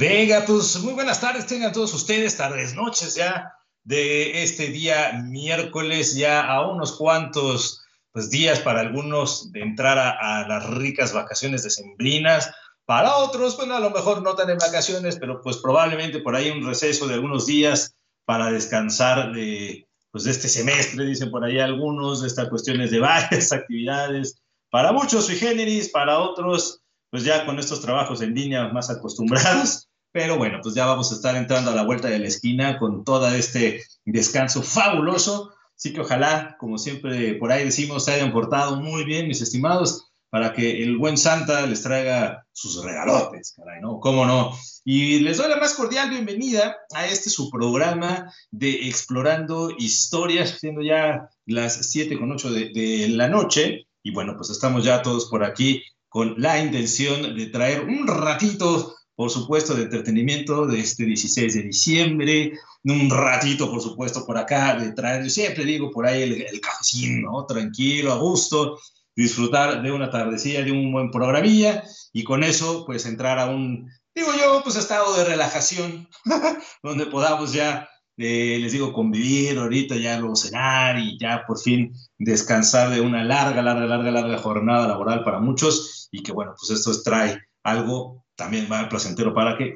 Venga, pues muy buenas tardes, tengan todos ustedes, tardes, noches ya de este día miércoles, ya a unos cuantos pues, días para algunos de entrar a, las ricas vacaciones decembrinas, para otros, bueno, a lo mejor no tan en vacaciones, pero pues probablemente por ahí un receso de algunos días para descansar de, pues, de este semestre, dicen por ahí algunos, de estas cuestiones de varias actividades, para muchos sui generis, para otros pues ya con estos trabajos en línea más acostumbrados. Pero bueno, pues ya vamos a estar entrando a la vuelta de la esquina con todo este descanso fabuloso. Así que ojalá, como siempre por ahí decimos, se hayan portado muy bien, mis estimados, para que el buen Santa les traiga sus regalotes, caray, ¿no? ¿Cómo no? Y les doy la más cordial bienvenida a este su programa de Explorando Historias, siendo ya las 7 con 8 de, de la noche. Y bueno, pues estamos ya todos por aquí con la intención de traer un ratito, por supuesto, de entretenimiento de este 16 de diciembre, un ratito, por supuesto, por acá, de traer, yo siempre digo, por ahí el, el ¿no? Tranquilo, a gusto, disfrutar de una tardecilla, de un buen programilla, y con eso, pues entrar a un, digo yo, pues estado de relajación, donde podamos ya les digo, convivir ahorita, ya luego cenar y ya por fin descansar de una larga, larga, larga, larga jornada laboral para muchos y que bueno, pues esto trae algo también más placentero para que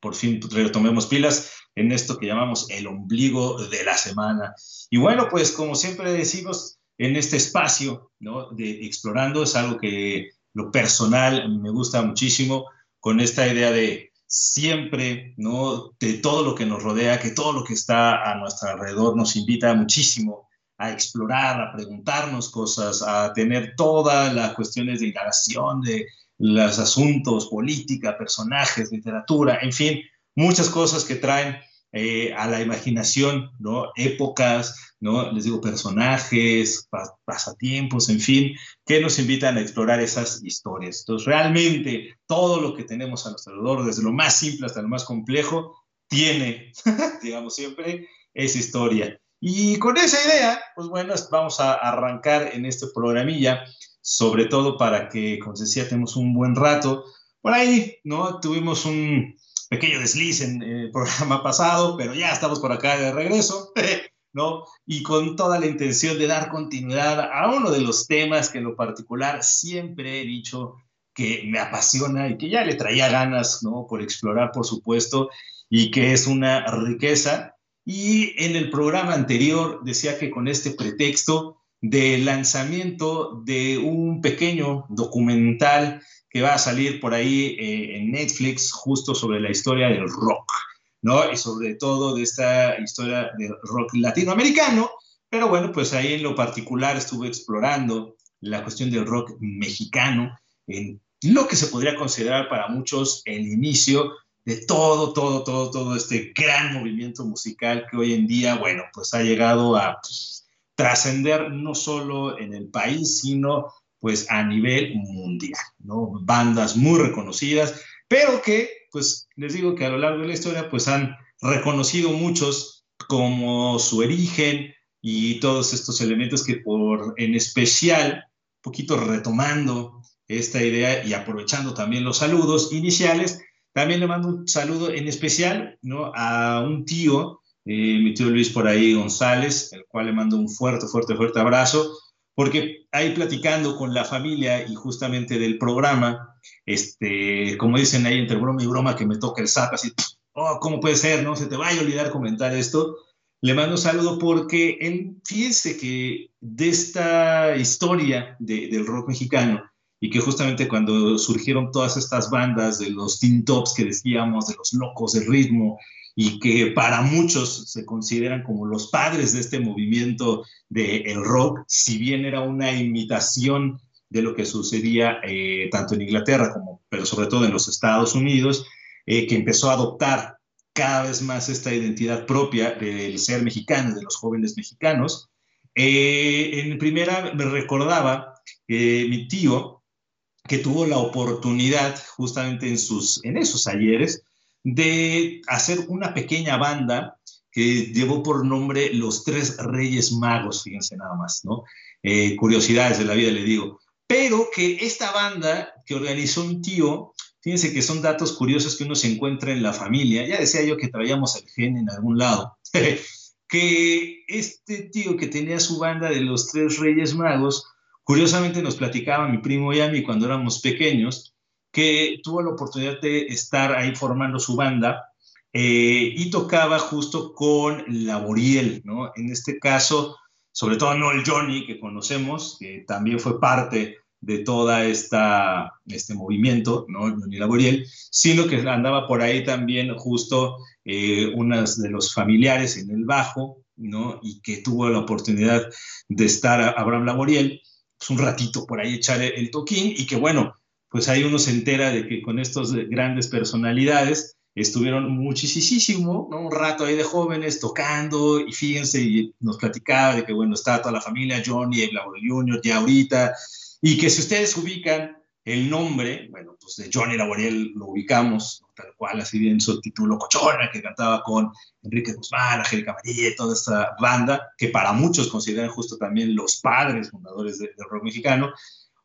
por fin retomemos pilas en esto que llamamos el ombligo de la semana. Y bueno, pues como siempre decimos en este espacio ¿no? de explorando, es algo que lo personal me gusta muchísimo con esta idea de siempre, ¿no? De todo lo que nos rodea, que todo lo que está a nuestro alrededor nos invita muchísimo a explorar, a preguntarnos cosas, a tener todas las cuestiones de indagación de los asuntos, política, personajes, literatura, en fin, muchas cosas que traen eh, a la imaginación, ¿no? Épocas, ¿no? Les digo, personajes, pasatiempos, en fin, que nos invitan a explorar esas historias. Entonces, realmente, todo lo que tenemos a nuestro alrededor, desde lo más simple hasta lo más complejo, tiene, digamos siempre, esa historia. Y con esa idea, pues bueno, vamos a arrancar en este programilla, sobre todo para que, como decía, tenemos un buen rato. Por ahí, ¿no? Tuvimos un, pequeño desliz en el programa pasado, pero ya estamos por acá de regreso, ¿no? Y con toda la intención de dar continuidad a uno de los temas que en lo particular siempre he dicho que me apasiona y que ya le traía ganas, ¿no? Por explorar, por supuesto, y que es una riqueza. Y en el programa anterior decía que con este pretexto de lanzamiento de un pequeño documental que va a salir por ahí eh, en Netflix justo sobre la historia del rock, ¿no? Y sobre todo de esta historia del rock latinoamericano. Pero bueno, pues ahí en lo particular estuve explorando la cuestión del rock mexicano, en lo que se podría considerar para muchos el inicio de todo, todo, todo, todo este gran movimiento musical que hoy en día, bueno, pues ha llegado a pues, trascender no solo en el país, sino pues a nivel mundial, ¿no? Bandas muy reconocidas, pero que, pues les digo que a lo largo de la historia, pues han reconocido muchos como su origen y todos estos elementos que por, en especial, poquito retomando esta idea y aprovechando también los saludos iniciales, también le mando un saludo en especial, ¿no? A un tío, eh, mi tío Luis por ahí González, el cual le mando un fuerte, fuerte, fuerte abrazo, porque ahí platicando con la familia y justamente del programa, este, como dicen ahí entre broma y broma que me toca el zap, así, oh, ¿cómo puede ser? No se te vaya a olvidar comentar esto. Le mando saludo porque él, que de esta historia del rock mexicano, y que justamente cuando surgieron todas estas bandas de los teen tops que decíamos, de los locos del ritmo, y que para muchos se consideran como los padres de este movimiento del el rock, si bien era una imitación de lo que sucedía eh, tanto en Inglaterra como, pero sobre todo en los Estados Unidos, eh, que empezó a adoptar cada vez más esta identidad propia del ser mexicano, de los jóvenes mexicanos. Eh, en primera me recordaba mi tío, que tuvo la oportunidad justamente en, sus, en esos ayeres de hacer una pequeña banda que llevó por nombre Los Tres Reyes Magos, fíjense nada más, ¿no? Eh, curiosidades de la vida, le digo. Pero que esta banda que organizó un tío Fíjense que son datos curiosos que uno se encuentra en la familia. Ya decía yo que traíamos el gen en algún lado. que este tío que tenía su banda de los tres Reyes Magos, curiosamente nos platicaba mi primo y a mí cuando éramos pequeños, que tuvo la oportunidad de estar ahí formando su banda eh, y tocaba justo con Laboriel, ¿no? En este caso, sobre todo no el Johnny que conocemos, que también fue parte de toda esta este movimiento, ¿no? Johnny Laboriel, sino que andaba por ahí también justo eh, unas de los familiares en el bajo, ¿no? Y que tuvo la oportunidad de estar a Abraham Laboriel, pues un ratito por ahí echar el toquín y que bueno, pues ahí uno se entera de que con estas grandes personalidades estuvieron muchísimo, ¿no? Un rato ahí de jóvenes tocando y fíjense, y nos platicaba de que, bueno, está toda la familia, Johnny, Laboriel Jr., ya ahorita, y que si ustedes ubican el nombre, bueno, pues de Johnny Laboriel lo ubicamos, tal cual, así bien su título Cochona, que cantaba con Enrique Guzmán, Angélica María y toda esta banda, que para muchos consideran justo también los padres fundadores del rock mexicano.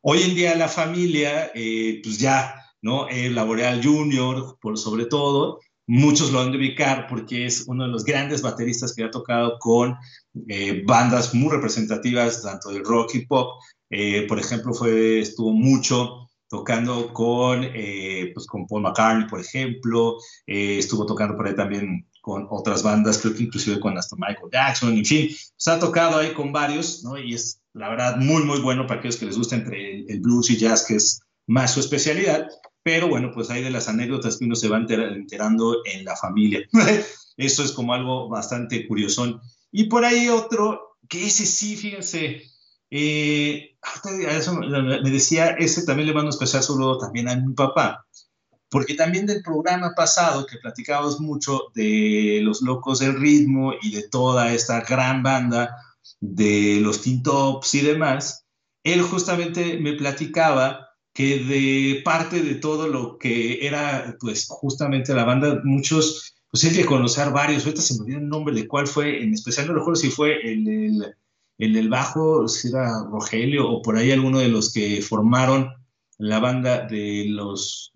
Hoy en día la familia, eh, pues ya, ¿no? El Laboreal Junior, por sobre todo, muchos lo han de ubicar porque es uno de los grandes bateristas que ha tocado con eh, bandas muy representativas, tanto del rock y pop. Eh, por ejemplo, fue, estuvo mucho tocando con, eh, pues con Paul McCartney, por ejemplo, estuvo tocando por ahí también con otras bandas, creo que inclusive con hasta Michael Jackson, en fin, se ha tocado ahí con varios, ¿no? Y es la verdad muy, muy bueno para aquellos que les gusta entre el, blues y jazz, que es más su especialidad, pero bueno, pues hay de las anécdotas que uno se va enterando en la familia. Eso es como algo bastante curioso. Y por ahí otro, que ese sí, fíjense, eh, me decía, ese también le mando especial saludo también a mi papá, porque también del programa pasado que platicábamos mucho de los locos del ritmo y de toda esta gran banda de los Teen Tops y demás, él justamente me platicaba que de parte de todo lo que era, pues justamente la banda, muchos, pues él de conocer varios, ahorita se me olvidó el nombre de cuál fue, en especial no recuerdo si fue el, el el bajo, si era Rogelio o por ahí alguno de los que formaron la banda de los,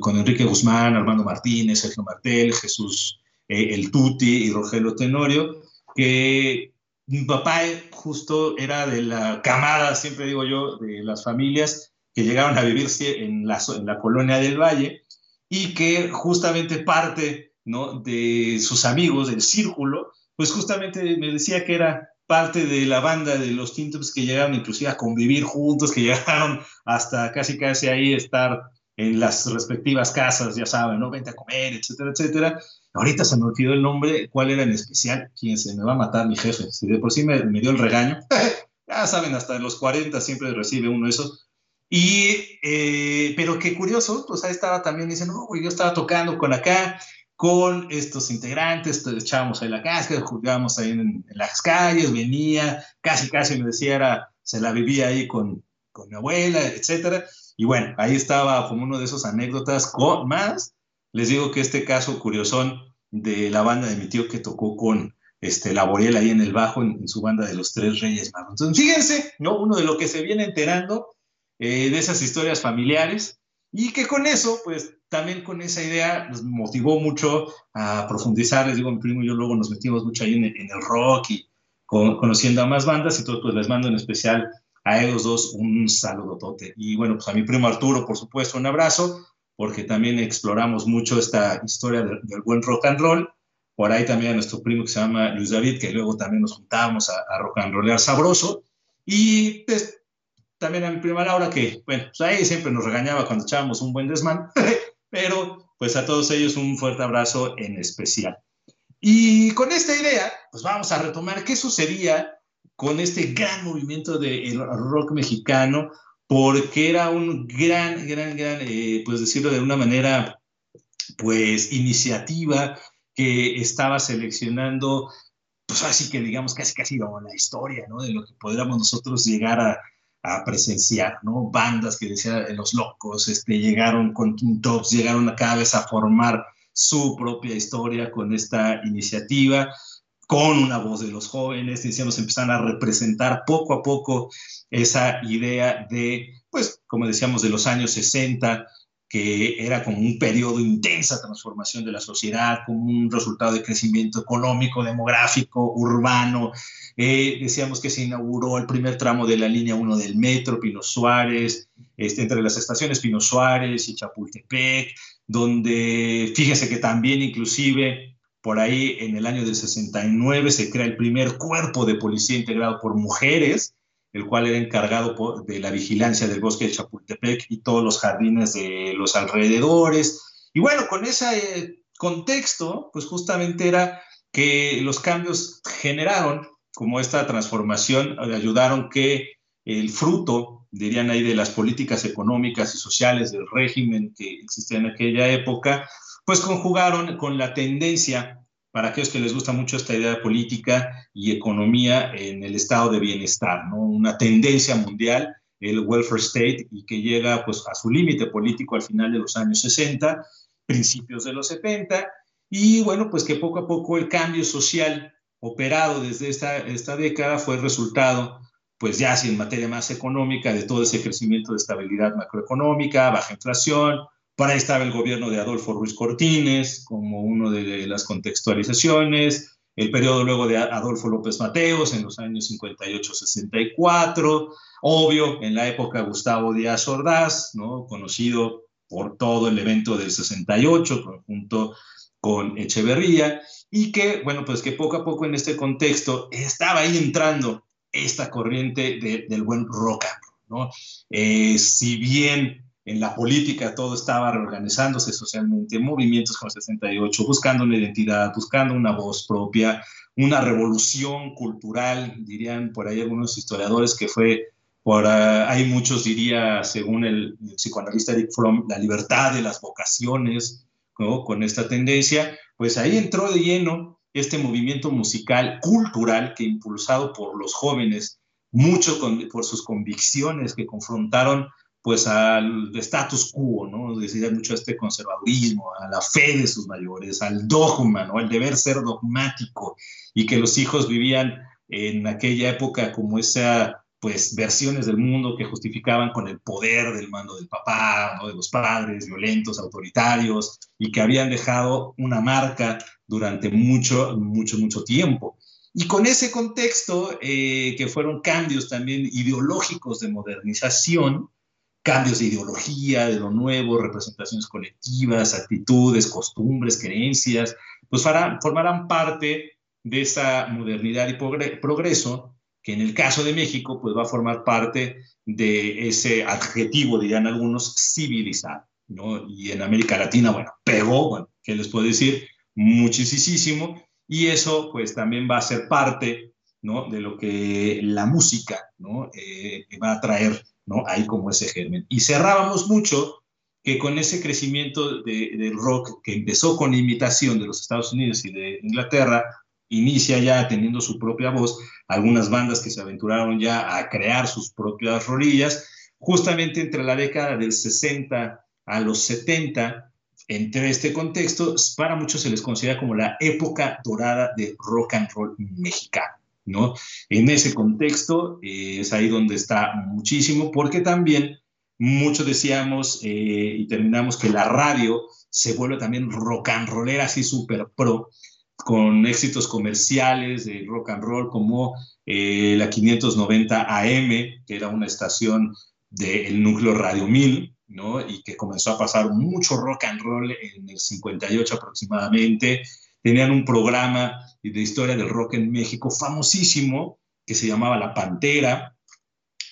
con Enrique Guzmán, Armando Martínez, Sergio Martel, Jesús eh, El Tuti y Rogelio Tenorio, que mi papá justo era de la camada, siempre digo yo, de las familias que llegaron a vivir en la, en la colonia del Valle y que justamente parte ¿no? de sus amigos, del círculo, pues justamente me decía que era parte de la banda de los Tintops que llegaron inclusive a convivir juntos, que llegaron hasta casi casi ahí estar en las respectivas casas, ya saben, ¿no? Vente a comer, etcétera, etcétera. Ahorita se me olvidó el nombre, cuál era en especial, quién se me va a matar mi jefe, si de por sí me, dio el regaño, ya saben, hasta los 40 siempre recibe uno esos. Y, eh, pero qué curioso, pues ahí estaba también, dice, no, güey, yo estaba tocando con acá, con estos integrantes, echábamos ahí la casca, jugábamos ahí en, las calles, venía, casi, casi me decía, era, se la vivía ahí con, con mi abuela, etcétera. Y bueno, ahí estaba como uno de esos anécdotas con más. Les digo que este caso curiosón de la banda de mi tío que tocó con este, Laboriel ahí en el bajo, en, su banda de los Tres Reyes Magos. Entonces, fíjense, ¿no? Uno de lo que se viene enterando eh, de esas historias familiares y que con eso, pues también con esa idea nos motivó mucho a profundizar. Les digo, mi primo y yo luego nos metimos mucho ahí en el, rock y conociendo a más bandas todo, pues les mando en especial a ellos dos un saludo tote. Y bueno, pues a mi primo Arturo, por supuesto, un abrazo, porque también exploramos mucho esta historia del, buen rock and roll. Por ahí también a nuestro primo que se llama Luis David, que luego también nos juntábamos a, a rock and rollear sabroso. Y pues, también a mi prima Laura, que, bueno, pues ahí siempre nos regañaba cuando echábamos un buen desmán, pero pues a todos ellos un fuerte abrazo en especial. Y con esta idea, pues vamos a retomar qué sucedía con este gran movimiento del rock mexicano, porque era un gran, gran, gran, eh, pues decirlo de una manera, pues iniciativa que estaba seleccionando, pues así que digamos casi casi la historia, ¿no? De lo que podríamos nosotros llegar a, presenciar, ¿no? Bandas que decía Los Locos, este, llegaron con Tops, llegaron a cada vez a formar su propia historia con esta iniciativa, con una voz de los jóvenes, decíamos, empezaron a representar poco a poco esa idea de, pues, como decíamos, de los años 60, que era como un periodo de intensa transformación de la sociedad, como un resultado de crecimiento económico, demográfico, urbano. Eh, decíamos que se inauguró el primer tramo de la línea 1 del metro, Pino Suárez, este, entre las estaciones Pino Suárez y Chapultepec, donde fíjense que también inclusive por ahí en el año del 69 se crea el primer cuerpo de policía integrado por mujeres, el cual era encargado de la vigilancia del bosque de Chapultepec y todos los jardines de los alrededores. Y bueno, con ese contexto, pues justamente era que los cambios generaron como esta transformación, ayudaron que el fruto, dirían ahí, de las políticas económicas y sociales del régimen que existía en aquella época, pues conjugaron con la tendencia para aquellos que les gusta mucho esta idea de política y economía en el estado de bienestar, ¿no? Una tendencia mundial, el welfare state, y que llega pues a su límite político al final de los años 60, principios de los 70, y bueno, pues que poco a poco el cambio social operado desde esta, esta década fue resultado, pues ya así en materia más económica, de todo ese crecimiento de estabilidad macroeconómica, baja inflación, para ahí estaba el gobierno de Adolfo Ruiz Cortines como uno de las contextualizaciones, el periodo luego de Adolfo López Mateos en los años 58-64, obvio, en la época Gustavo Díaz Ordaz, ¿no? conocido por todo el evento del 68, junto con Echeverría, y que, bueno, pues que poco a poco en este contexto estaba ahí entrando esta corriente del buen rock ¿no? Eh, si bien en la política todo estaba reorganizándose socialmente, movimientos como 68, buscando una identidad, buscando una voz propia, una revolución cultural, dirían por ahí algunos historiadores que fue, por hay muchos diría, según el, psicoanalista Eric Fromm, la libertad de las vocaciones, con esta tendencia, pues ahí entró de lleno este movimiento musical cultural que impulsado por los jóvenes, mucho por sus convicciones que confrontaron pues al status quo, ¿no? Decía mucho este conservadurismo, a la fe de sus mayores, al dogma, ¿no? Al deber ser dogmático y que los hijos vivían en aquella época como esa, pues, versiones del mundo que justificaban con el poder del mando del papá, ¿no? De los padres violentos, autoritarios y que habían dejado una marca durante mucho, mucho, mucho tiempo. Y con ese contexto, eh, que fueron cambios también ideológicos de modernización, cambios de ideología, de lo nuevo, representaciones colectivas, actitudes, costumbres, creencias, pues formarán parte de esa modernidad y progreso que en el caso de México pues va a formar parte de ese adjetivo, dirían algunos, civilizado, ¿no? Y en América Latina, bueno, pegó, ¿qué les puedo decir? Muchísimo, y eso pues también va a ser parte, ¿no? De lo que la música, ¿no? Eh, va a traer ¿no? Ahí como ese germen. Y cerrábamos mucho que con ese crecimiento del rock que empezó con imitación de los Estados Unidos y de Inglaterra, inicia ya teniendo su propia voz, algunas bandas que se aventuraron ya a crear sus propias rolillas, justamente entre la década del 60 a los 70, entre este contexto, para muchos se les considera como la época dorada del rock and roll mexicano. ¿No? En ese contexto eh, es ahí donde está muchísimo, porque también muchos decíamos eh, y terminamos que la radio se vuelve también rock and rollera, así súper pro, con éxitos comerciales de rock and roll como eh, la 590 AM, que era una estación del núcleo Radio 1000, ¿no? Y que comenzó a pasar mucho rock and roll en el 58 aproximadamente. Tenían un programa de historia del rock en México, famosísimo, que se llamaba La Pantera.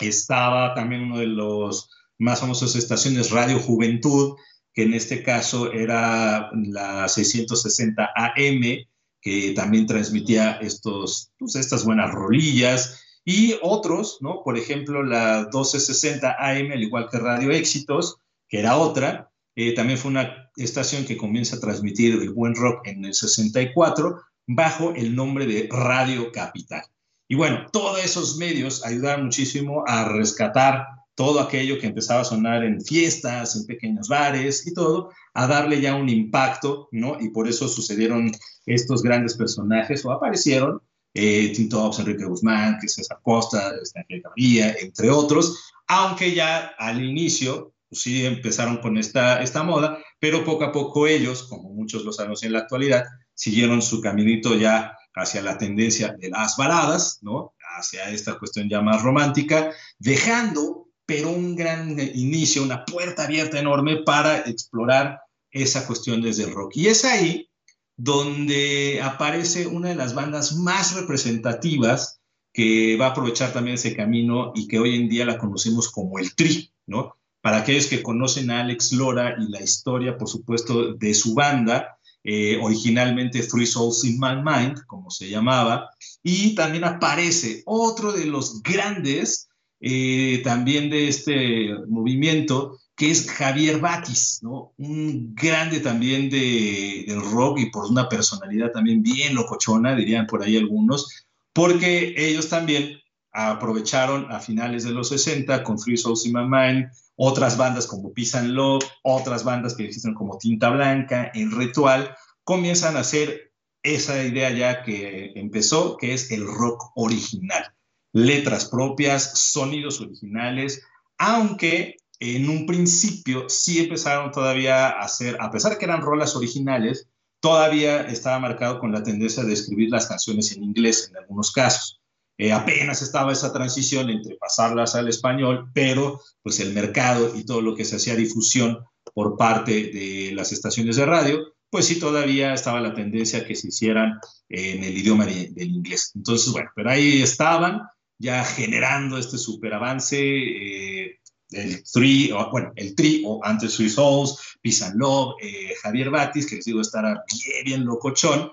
Estaba también uno de los más famosos estaciones Radio Juventud, que en este caso era la 660 AM, que también transmitía estos, pues, estas buenas rolillas, y otros, ¿no? Por ejemplo, la 1260 AM, al igual que Radio Éxitos, que era otra, eh, también fue una estación que comienza a transmitir el buen rock en el 64, bajo el nombre de Radio Capital. Y bueno, todos esos medios ayudaron muchísimo a rescatar todo aquello que empezaba a sonar en fiestas, en pequeños bares y todo, a darle ya un impacto, ¿no? Y por eso sucedieron estos grandes personajes o aparecieron eh, Tito Enrique Guzmán, César Costa, Ángel Gabriel, entre otros, aunque ya al inicio, pues sí empezaron con esta, esta moda, pero poco a poco ellos, como muchos lo sabemos en la actualidad, siguieron su caminito ya hacia la tendencia de las baladas, ¿no? Hacia esta cuestión ya más romántica, dejando, pero un gran inicio, una puerta abierta enorme para explorar esa cuestión desde el rock. Y es ahí donde aparece una de las bandas más representativas que va a aprovechar también ese camino y que hoy en día la conocemos como el Tri, ¿no? Para aquellos que conocen a Alex Lora y la historia, por supuesto, de su banda, eh, originalmente Three Souls in My Mind, como se llamaba, y también aparece otro de los grandes eh, también de este movimiento, que es Javier Batis, ¿no? Un grande también de, del rock y por una personalidad también bien locochona, dirían por ahí algunos, porque ellos también aprovecharon a finales de los 60 con Three Souls in My Mind, otras bandas como Peace and Love, otras bandas que existen como Tinta Blanca, El Ritual, comienzan a hacer esa idea ya que empezó, que es el rock original. Letras propias, sonidos originales, aunque en un principio sí empezaron todavía a hacer, a pesar que eran rolas originales, todavía estaba marcado con la tendencia de escribir las canciones en inglés en algunos casos. Eh, apenas estaba esa transición entre pasarlas al español, pero pues el mercado y todo lo que se hacía difusión por parte de las estaciones de radio, pues sí todavía estaba la tendencia que se hicieran en el idioma del inglés. Entonces, bueno, pero ahí estaban ya generando este superavance. Eh, el Three, o, bueno, el Tri, o antes Three Souls, Peace Love, eh, Javier Batis, que les digo estará bien, bien locochón.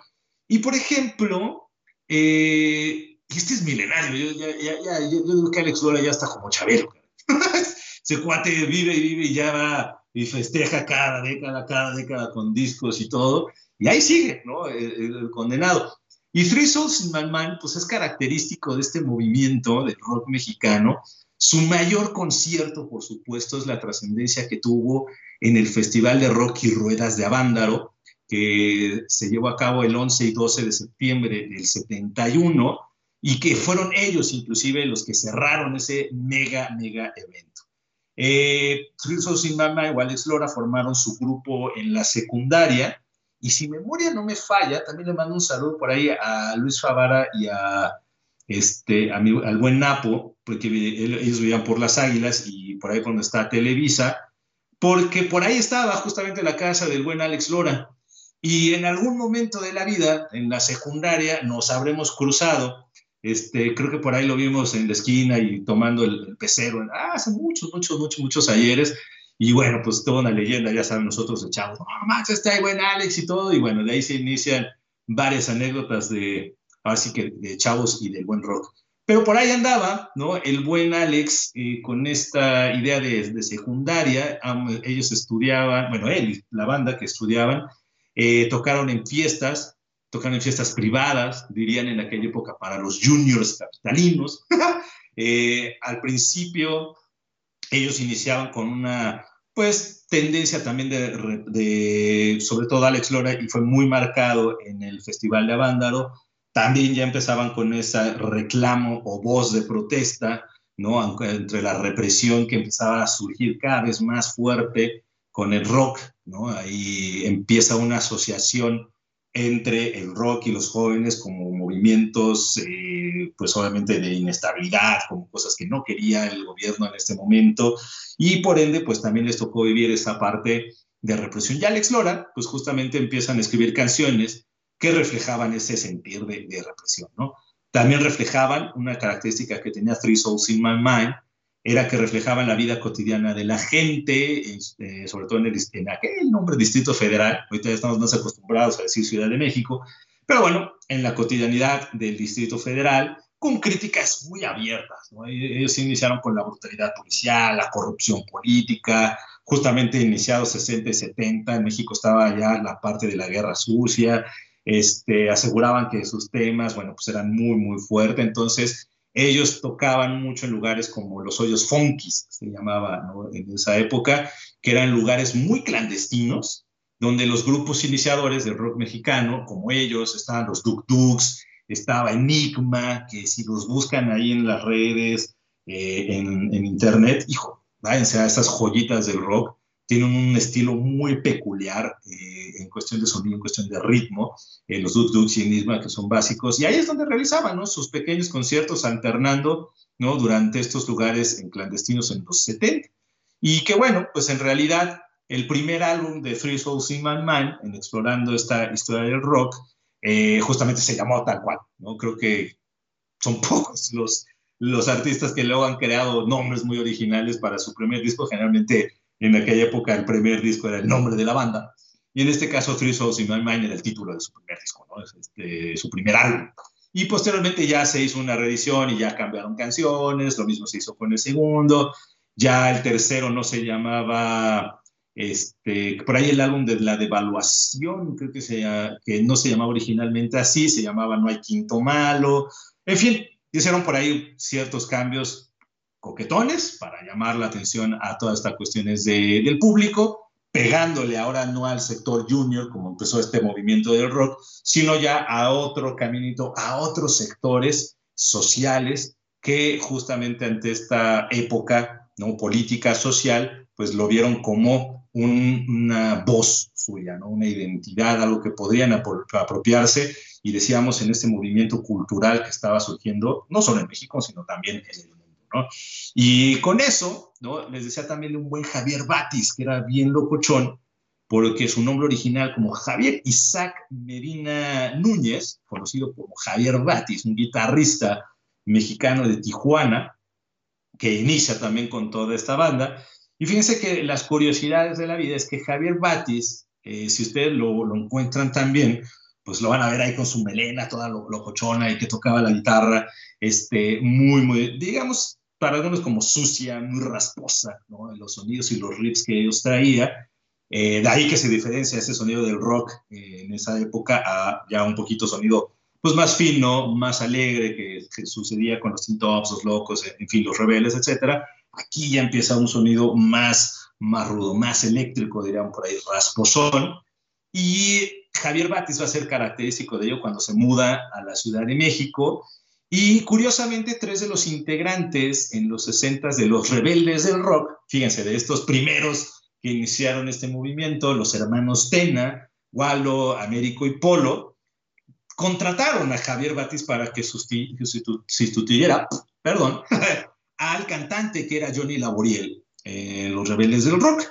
Y por ejemplo, eh, este es milenario, yo, ya, digo que Alex Lora ya está como Chabelo. Ese cuate vive y vive y ya va y festeja cada década, cada década con discos y todo. Y ahí sigue, ¿no? El, condenado. Y Three Souls in My Mind, pues es característico de este movimiento del rock mexicano, su mayor concierto, por supuesto, es la trascendencia que tuvo en el Festival de Rock y Ruedas de Avándaro, que se llevó a cabo el 11 y 12 de septiembre del 71 y que fueron ellos inclusive los que cerraron ese mega, mega evento. Eh, Sin Mama y Alex Lora formaron su grupo en la secundaria y si memoria no me falla, también le mando un saludo por ahí a Luis Favara y a este, al buen Napo, porque ellos vivían por las Águilas y por ahí cuando está Televisa, porque por ahí estaba justamente la casa del buen Alex Lora. Y en algún momento de la vida, en la secundaria, nos habremos cruzado. Este, creo que por ahí lo vimos en la esquina y tomando el, pecero, ah, hace muchos, muchos, muchos, muchos ayeres. Y bueno, pues toda una leyenda, ya saben, nosotros echamos, no, Max, está ahí buen Alex y todo. Y bueno, de ahí se inician varias anécdotas de, así que de chavos y del buen rock. Pero por ahí andaba, ¿no? El buen Alex eh, con esta idea de, secundaria, ellos estudiaban, bueno, él, la banda que estudiaban, eh, tocaron en fiestas, tocaron en fiestas privadas, dirían en aquella época para los juniors capitalinos. Eh, al principio, ellos iniciaban con una, pues, tendencia también de, de, sobre todo Alex Lora, y fue muy marcado en el Festival de Avándaro, también ya empezaban con ese reclamo o voz de protesta, ¿no? Entre la represión que empezaba a surgir cada vez más fuerte con el rock, ¿no? Ahí empieza una asociación entre el rock y los jóvenes como movimientos, eh, pues obviamente de inestabilidad, como cosas que no quería el gobierno en este momento, y por ende, pues también les tocó vivir esa parte de represión. Ya Alex Lora, pues justamente empiezan a escribir canciones que reflejaban ese sentir de, represión, ¿no? También reflejaban una característica que tenía Three Souls in My Mind, era que reflejaban la vida cotidiana de la gente, este, sobre todo en, el, en aquel nombre Distrito Federal, ahorita estamos más acostumbrados a decir Ciudad de México, pero bueno, en la cotidianidad del Distrito Federal, con críticas muy abiertas. E-, ellos iniciaron con la brutalidad policial, la corrupción política, justamente iniciados 60 y 70, en México estaba ya la parte de la guerra sucia, este, aseguraban que sus temas, bueno, pues eran muy, muy fuertes, entonces ellos tocaban mucho en lugares como los hoyos funkis, se llamaba en esa época, que eran lugares muy clandestinos, donde los grupos iniciadores del rock mexicano, como ellos, estaban los Duk Duks, estaba Enigma, que si los buscan ahí en las redes, eh, en, internet, hijo, váyanse a estas joyitas del rock, tienen un estilo muy peculiar eh, en cuestión de sonido, en cuestión de ritmo, eh, los Duk Duks y Enigma que son básicos, y ahí es donde realizaban ¿no? sus pequeños conciertos alternando ¿no? durante estos lugares en clandestinos en los 70. Y que bueno, pues en realidad el primer álbum de Three Souls in My Mind, en explorando esta historia del rock, eh, justamente se llamó tal cual, ¿no? Creo que son pocos los, los artistas que luego han creado nombres muy originales para su primer disco, generalmente en aquella época el primer disco era el nombre de la banda. Y en este caso, Three Souls in My Mind era el título de su primer disco, ¿no? este, su primer álbum. Y posteriormente ya se hizo una reedición y ya cambiaron canciones, lo mismo se hizo con el segundo. Ya el tercero no se llamaba, este, por ahí el álbum de la devaluación, creo que, sea, que no se llamaba originalmente así, se llamaba No hay quinto malo. En fin, hicieron por ahí ciertos cambios coquetones para llamar la atención a todas estas cuestiones de, del público, pegándole ahora no al sector junior, como empezó este movimiento del rock, sino ya a otro caminito, a otros sectores sociales que justamente ante esta época no política social, pues lo vieron como una voz suya, ¿no? una identidad, algo que podrían apropiarse y decíamos en este movimiento cultural que estaba surgiendo, no solo en México, sino también en el y con eso, ¿no? Les decía también de un buen Javier Batis, que era bien locochón, porque su nombre original como Javier Isaac Medina Núñez, conocido como Javier Batis, un guitarrista mexicano de Tijuana, que inicia también con toda esta banda. Y fíjense que las curiosidades de la vida es que Javier Batis, eh, si ustedes lo, lo, encuentran también, pues lo van a ver ahí con su melena toda locochona y que tocaba la guitarra, este, muy, muy, digamos, para algunos como sucia, muy rasposa, los sonidos y los riffs que ellos traía. Eh, de ahí que se diferencia ese sonido del rock eh, en esa época a ya un poquito sonido pues más fino, más alegre que, sucedía con los Teen Tops, los Locos, en fin, los Rebeldes, etc. Aquí ya empieza un sonido más, más rudo, más eléctrico, dirían por ahí, rasposón. Y Javier Batis va a ser característico de ello cuando se muda a la Ciudad de México y curiosamente, tres de los integrantes en los 60 de los rebeldes del rock, fíjense, de estos primeros que iniciaron este movimiento, los hermanos Tena, Wallo, Américo y Polo, contrataron a Javier Batis para que sustituyera, perdón, al cantante que era Johnny Laboriel en Los Rebeldes del Rock.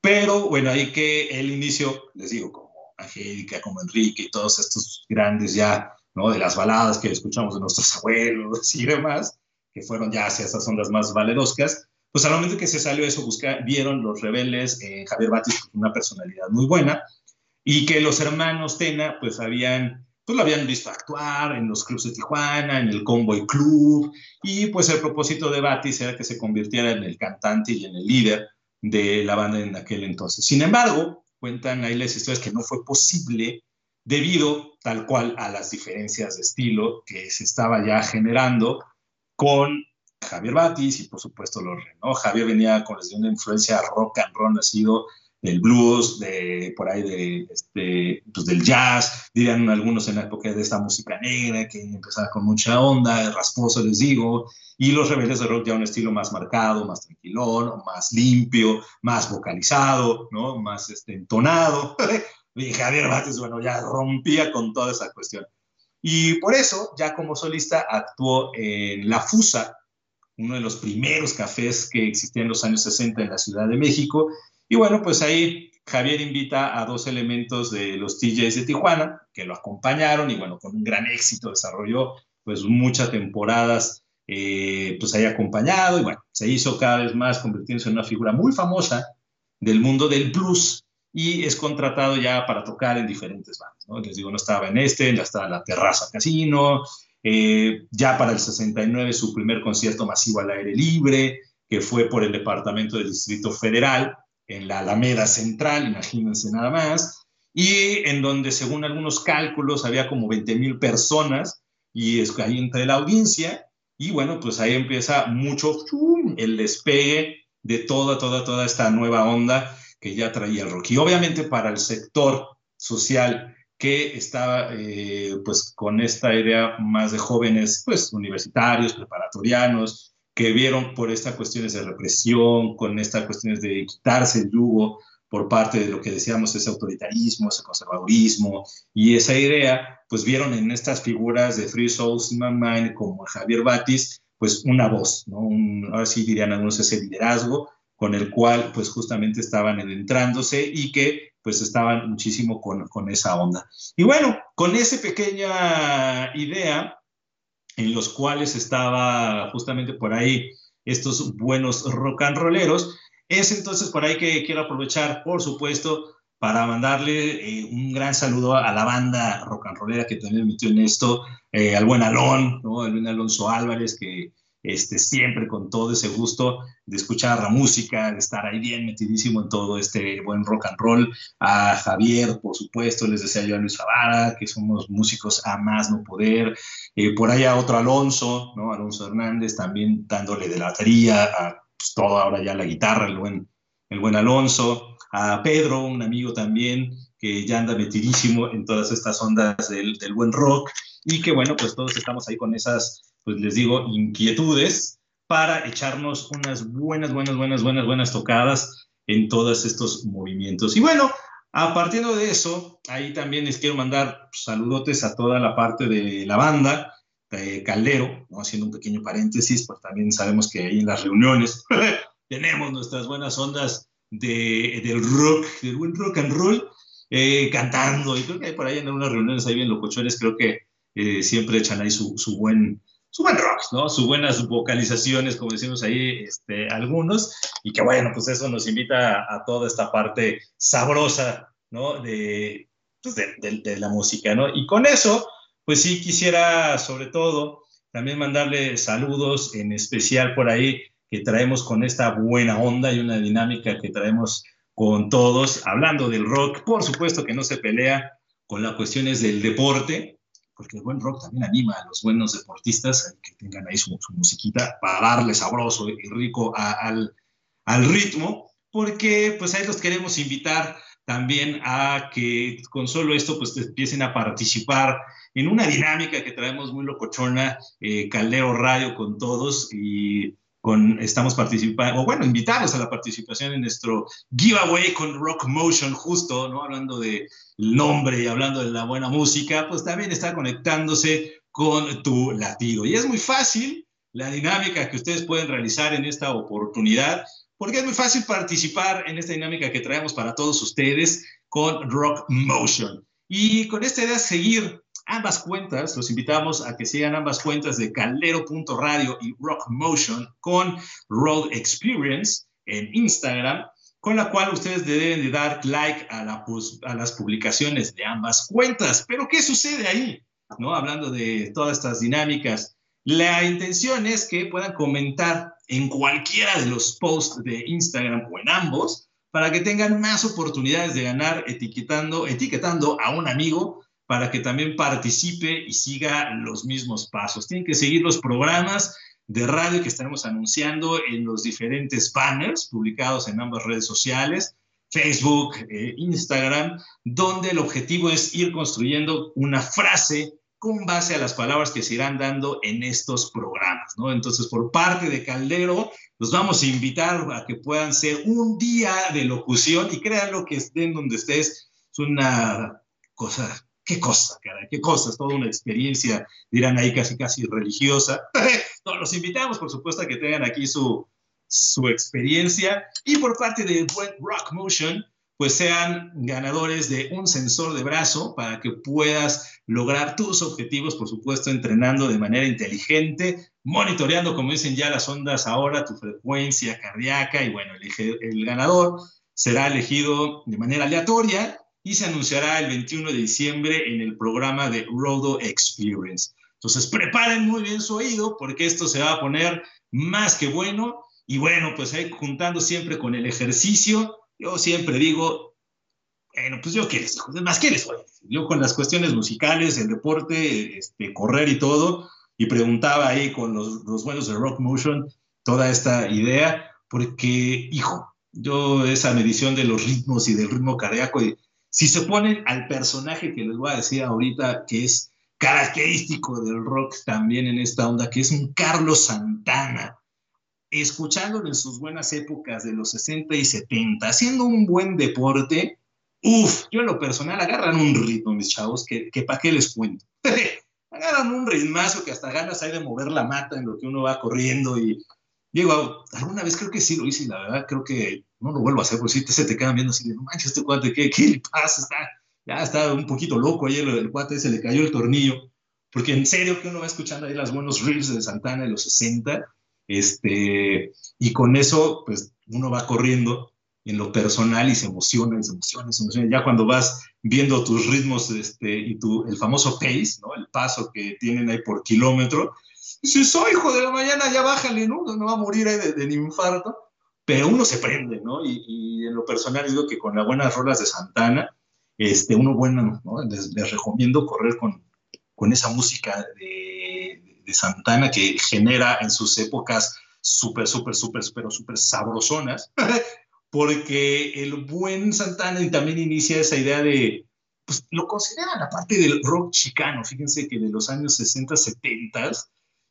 Pero bueno, ahí que el inicio, les digo, como Angélica, como Enrique y todos estos grandes ya ¿no? De las baladas que escuchamos de nuestros abuelos y demás, que fueron ya hacia esas ondas más valeroscas, pues al momento que se salió eso, busca, vieron los rebeldes, eh, Javier Batis, una personalidad muy buena, y que los hermanos Tena, pues habían, pues lo habían visto actuar en los clubes de Tijuana, en el Convoy Club, y pues el propósito de Batis era que se convirtiera en el cantante y en el líder de la banda en aquel entonces. Sin embargo, cuentan ahí las historias que no fue posible debido tal cual a las diferencias de estilo que se estaba ya generando con Javier Batis y por supuesto los ¿no? Javier venía con una influencia rock and roll, nacido del blues, de por ahí de, este, pues del jazz, dirían algunos en la época de esta música negra que empezaba con mucha onda, rasposo les digo, y los rebeldes de rock ya un estilo más marcado, más tranquilón, más limpio, más vocalizado, ¿no? más este, entonado, Y Javier Batis, bueno, ya rompía con toda esa cuestión. Y por eso, ya como solista, actuó en La Fusa, uno de los primeros cafés que existían en los años 60 en la Ciudad de México. Y bueno, pues ahí Javier invita a dos elementos de los TJs de Tijuana, que lo acompañaron y bueno, con un gran éxito desarrolló pues muchas temporadas eh, pues ahí acompañado y bueno, se hizo cada vez más convirtiéndose en una figura muy famosa del mundo del blues y es contratado ya para tocar en diferentes bandas. ¿no? Les digo, no estaba en este, ya estaba en la Terraza Casino, eh, ya para el 69 su primer concierto masivo al aire libre, que fue por el Departamento del Distrito Federal, en la Alameda Central, imagínense nada más, y en donde según algunos cálculos había como 20 mil personas, y es ahí entre la audiencia, y bueno, pues ahí empieza mucho el despegue de toda, toda, toda esta nueva onda que ya traía el rock. Y obviamente para el sector social que estaba eh, pues con esta idea más de jóvenes pues universitarios, preparatorianos, que vieron por estas cuestiones de represión, con estas cuestiones de quitarse el yugo por parte de lo que decíamos, ese autoritarismo, ese conservadurismo y esa idea, pues vieron en estas figuras de Free Souls in My Mind como Javier Batis, pues una voz, ¿no? ahora sí dirían algunos ese liderazgo con el cual pues justamente estaban adentrándose y que pues estaban muchísimo con, con esa onda. Y bueno, con esa pequeña idea en los cuales estaba justamente por ahí estos buenos rock and rolleros, es entonces por ahí que quiero aprovechar, por supuesto, para mandarle eh, un gran saludo a la banda rock and rollera que también metió en esto, eh, al buen Alon, ¿no? al buen Alonso Álvarez, que este, siempre con todo ese gusto de escuchar la música, de estar ahí bien metidísimo en todo este buen rock and roll. A Javier, por supuesto, les decía yo a Luis Favara, que somos músicos a más no poder. Eh, por allá otro Alonso, ¿no? Alonso Hernández, también dándole de la batería a pues, todo ahora ya la guitarra, el buen, el buen Alonso, a Pedro, un amigo también que ya anda metidísimo en todas estas ondas del, del buen rock y que bueno, pues todos estamos ahí con esas, pues les digo, inquietudes para echarnos unas buenas, buenas, buenas, buenas, buenas tocadas en todos estos movimientos. Y bueno, a partir de eso, ahí también les quiero mandar saludotes a toda la parte de la banda, de Caldero, ¿no? haciendo un pequeño paréntesis, pues también sabemos que ahí en las reuniones tenemos nuestras buenas ondas de, del rock, del buen rock and roll, eh, cantando, y creo que por ahí en algunas reuniones ahí bien locochones, creo que eh, siempre echan ahí su, su, buen, su buen rock, ¿no? Sus buenas vocalizaciones, como decimos ahí este, algunos, y que bueno, pues eso nos invita a, a toda esta parte sabrosa, ¿no? De, pues de, de, de la música, ¿no? Y con eso, pues sí quisiera sobre todo también mandarle saludos en especial por ahí que traemos con esta buena onda y una dinámica que traemos con todos, hablando del rock, por supuesto que no se pelea con las cuestiones del deporte, porque el buen rock también anima a los buenos deportistas que tengan ahí su, su musiquita para darle sabroso y rico a, al, al ritmo, porque pues ahí los queremos invitar también a que con solo esto pues empiecen a participar en una dinámica que traemos muy locochona, eh, Radio con todos y con, estamos participando, o bueno, invitados a la participación en nuestro giveaway con Rock Motion, justo, ¿no? Hablando del nombre y hablando de la buena música, pues también está conectándose con tu latido. Y es muy fácil la dinámica que ustedes pueden realizar en esta oportunidad porque es muy fácil participar en esta dinámica que traemos para todos ustedes con Rock Motion. Y con esta idea, seguir ambas cuentas, los invitamos a que sigan ambas cuentas de caldero.radio y Rock Motion con Road Experience en Instagram, con la cual ustedes deben de dar like a, a las publicaciones de ambas cuentas. Pero ¿qué sucede ahí? ¿No? Hablando de todas estas dinámicas, la intención es que puedan comentar en cualquiera de los posts de Instagram o en ambos para que tengan más oportunidades de ganar etiquetando, etiquetando a un amigo para que también participe y siga los mismos pasos. Tienen que seguir los programas de radio que estaremos anunciando en los diferentes banners publicados en ambas redes sociales, Facebook, eh, Instagram, donde el objetivo es ir construyendo una frase con base a las palabras que se irán dando en estos programas, ¿no? Entonces, por parte de Caldero, los vamos a invitar a que puedan ser un día de locución y créanlo que estén donde estés, es una cosa, qué cosa, cara, qué cosa, es toda una experiencia, dirán ahí casi, casi religiosa. no, los invitamos, por supuesto, a que tengan aquí su, su experiencia y por parte de Rock Motion, pues sean ganadores de un sensor de brazo para que puedas lograr tus objetivos, por supuesto, entrenando de manera inteligente, monitoreando, como dicen ya las ondas ahora, tu frecuencia cardíaca y bueno, el ganador será elegido de manera aleatoria y se anunciará el 21 de diciembre en el programa de Rodo Experience. Entonces, preparen muy bien su oído porque esto se va a poner más que bueno. Y bueno, pues ahí juntando siempre con el ejercicio, yo siempre digo, bueno, pues yo qué les más qué les voy a decir. Yo con las cuestiones musicales, el deporte, este, correr y todo, y preguntaba ahí con los, los buenos de Rock Motion toda esta idea, porque, hijo, yo esa medición de los ritmos y del ritmo cardíaco, y si se ponen al personaje que les voy a decir ahorita, que es característico del rock también en esta onda, que es un Carlos Santana. escuchándolo en sus buenas épocas de los 60 y 70, haciendo un buen deporte, uff, yo en lo personal agarran un ritmo, mis chavos, que, que para qué les cuento. agarran un ritmazo que hasta ganas hay de mover la mata en lo que uno va corriendo y digo, alguna vez creo que sí lo hice la verdad creo que no lo vuelvo a hacer porque si te, se te quedan viendo así no manches, este cuate, ¿qué, qué le pasa? Está, ya está un poquito loco ahí el, cuate, se le cayó el tornillo, porque en serio que uno va escuchando ahí las buenos riffs de Santana de los 60, este, y con eso, pues uno va corriendo en lo personal y se emociona, y se emociona, y se emociona. Ya cuando vas viendo tus ritmos este, y tu, el famoso pace, ¿no? El paso que tienen ahí por kilómetro, dices, soy hijo de la mañana, ya bájale, ¿no? No va a morir ahí de infarto. Pero uno se prende, ¿no? Y, y, en lo personal digo que con las buenas rolas de Santana, este, uno bueno, ¿no? les, les recomiendo correr con, con esa música de, de, Santana que genera en sus épocas súper, súper, súper, súper, súper sabrosonas, porque el buen Santana también inicia esa idea de, pues lo consideran la parte del rock chicano, fíjense que de los años 60, 70,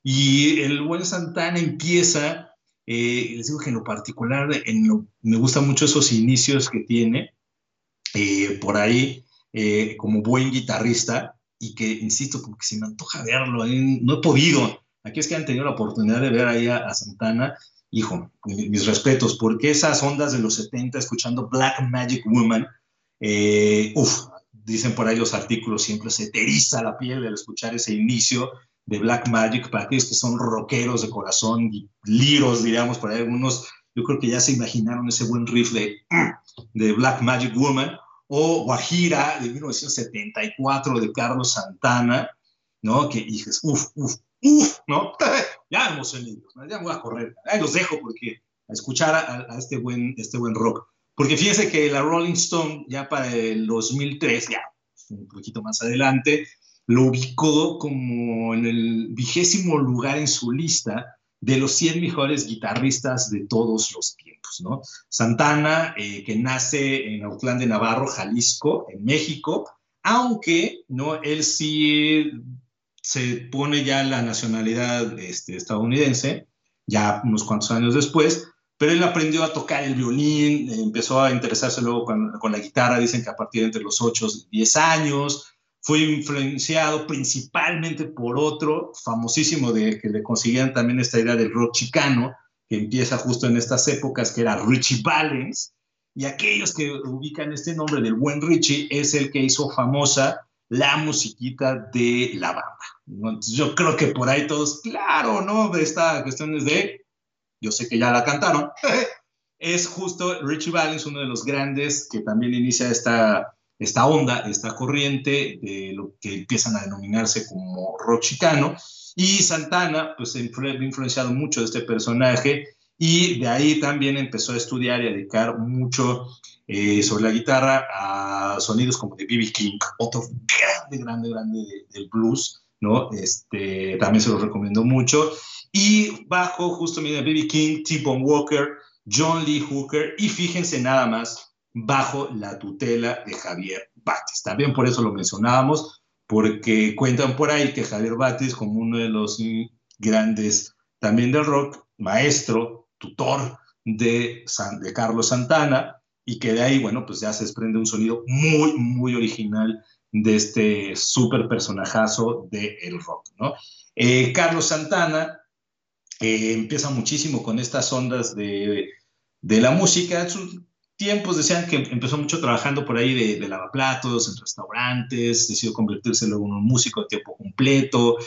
y el buen Santana empieza, eh, les digo que en lo particular, en lo, me gustan mucho esos inicios que tiene, eh, por ahí, eh, como buen guitarrista, y que, insisto, como que se me antoja verlo, eh, no he podido. Aquí es que han tenido la oportunidad de ver ahí a, a Santana, hijo, mis respetos, porque esas ondas de los 70, escuchando Black Magic Woman, eh, uff, dicen por ahí los artículos, siempre se eteriza la piel al escuchar ese inicio de Black Magic, para aquellos que son rockeros de corazón, liros, diríamos, por ahí algunos, yo creo que ya se imaginaron ese buen riff de, de Black Magic Woman, o Guajira de 1974 de Carlos Santana, ¿no? Que dices, uff, uff, uff, ¿no? ya emocionados, ¿no? ya voy a correr, ahí los dejo porque a escuchar a, a, este, buen, este buen rock. Porque fíjense que la Rolling Stone ya para el 2003, ya un poquito más adelante, lo ubicó como en el vigésimo lugar en su lista de los 100 mejores guitarristas de todos los tiempos, ¿no? Santana, eh, que nace en Autlán de Navarro, Jalisco, en México, aunque, ¿no? Él sí se pone ya la nacionalidad este, estadounidense, ya unos cuantos años después, pero él aprendió a tocar el violín, empezó a interesarse luego con, con la guitarra, dicen que a partir de entre los 8 y 10 años, fue influenciado principalmente por otro famosísimo de que le consiguieron también esta idea del rock chicano, que empieza justo en estas épocas, que era Richie Valens, y aquellos que ubican este nombre del buen Richie es el que hizo famosa la musiquita de la banda. Entonces, yo creo que por ahí todos, claro, ¿no? Esta cuestión es de, yo sé que ya la cantaron, es justo Richie Valens, uno de los grandes que también inicia esta esta onda, esta corriente de lo que empiezan a denominarse como rock chicano. Y Santana, pues, ha influenciado mucho de este personaje y de ahí también empezó a estudiar y a dedicar mucho eh, sobre la guitarra a sonidos como de B.B. King, otro grande, grande, grande de, del blues, ¿no? Este, también se los recomiendo mucho. Y bajo justo, mira, B.B. King, T-Bone Walker, John Lee Hooker, y fíjense nada más, bajo la tutela de Javier Batis. También por eso lo mencionábamos, porque cuentan por ahí que Javier Batis, como uno de los grandes también del rock, maestro, tutor de, San, de Carlos Santana, y que de ahí, bueno, pues ya se desprende un sonido muy, muy original de este súper personajazo del el rock, ¿no? Eh, Carlos Santana eh, empieza muchísimo con estas ondas de, de la música, tiempos decían que empezó mucho trabajando por ahí de, lavaplatos, en restaurantes, decidió convertirse luego en un músico de tiempo completo.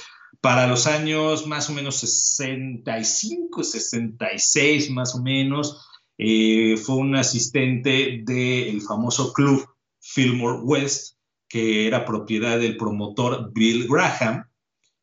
Para los años más o menos 65, 66 más o menos, eh, fue un asistente del famoso club Fillmore West, que era propiedad del promotor Bill Graham,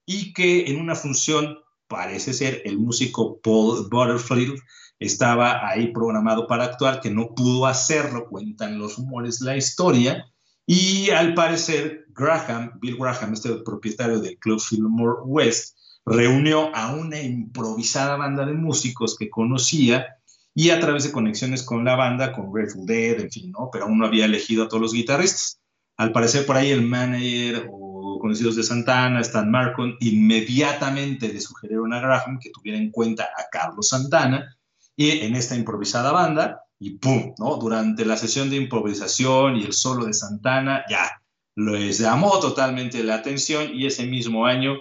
y que en una función, parece ser, el músico Paul Butterfield estaba ahí programado para actuar, que no pudo hacerlo, cuentan los rumores, la historia, y al parecer Graham, Bill Graham, este propietario del Club Fillmore West, reunió a una improvisada banda de músicos que conocía y a través de conexiones con la banda, con Grateful Dead, en fin, ¿no? Pero aún no había elegido a todos los guitarristas. Al parecer por ahí el manager o conocidos de Santana, Stan Marcon, inmediatamente le sugirieron a Graham que tuviera en cuenta a Carlos Santana y en esta improvisada banda, y ¡pum! ¿no? Durante la sesión de improvisación y el solo de Santana, ya, les llamó totalmente la atención y ese mismo año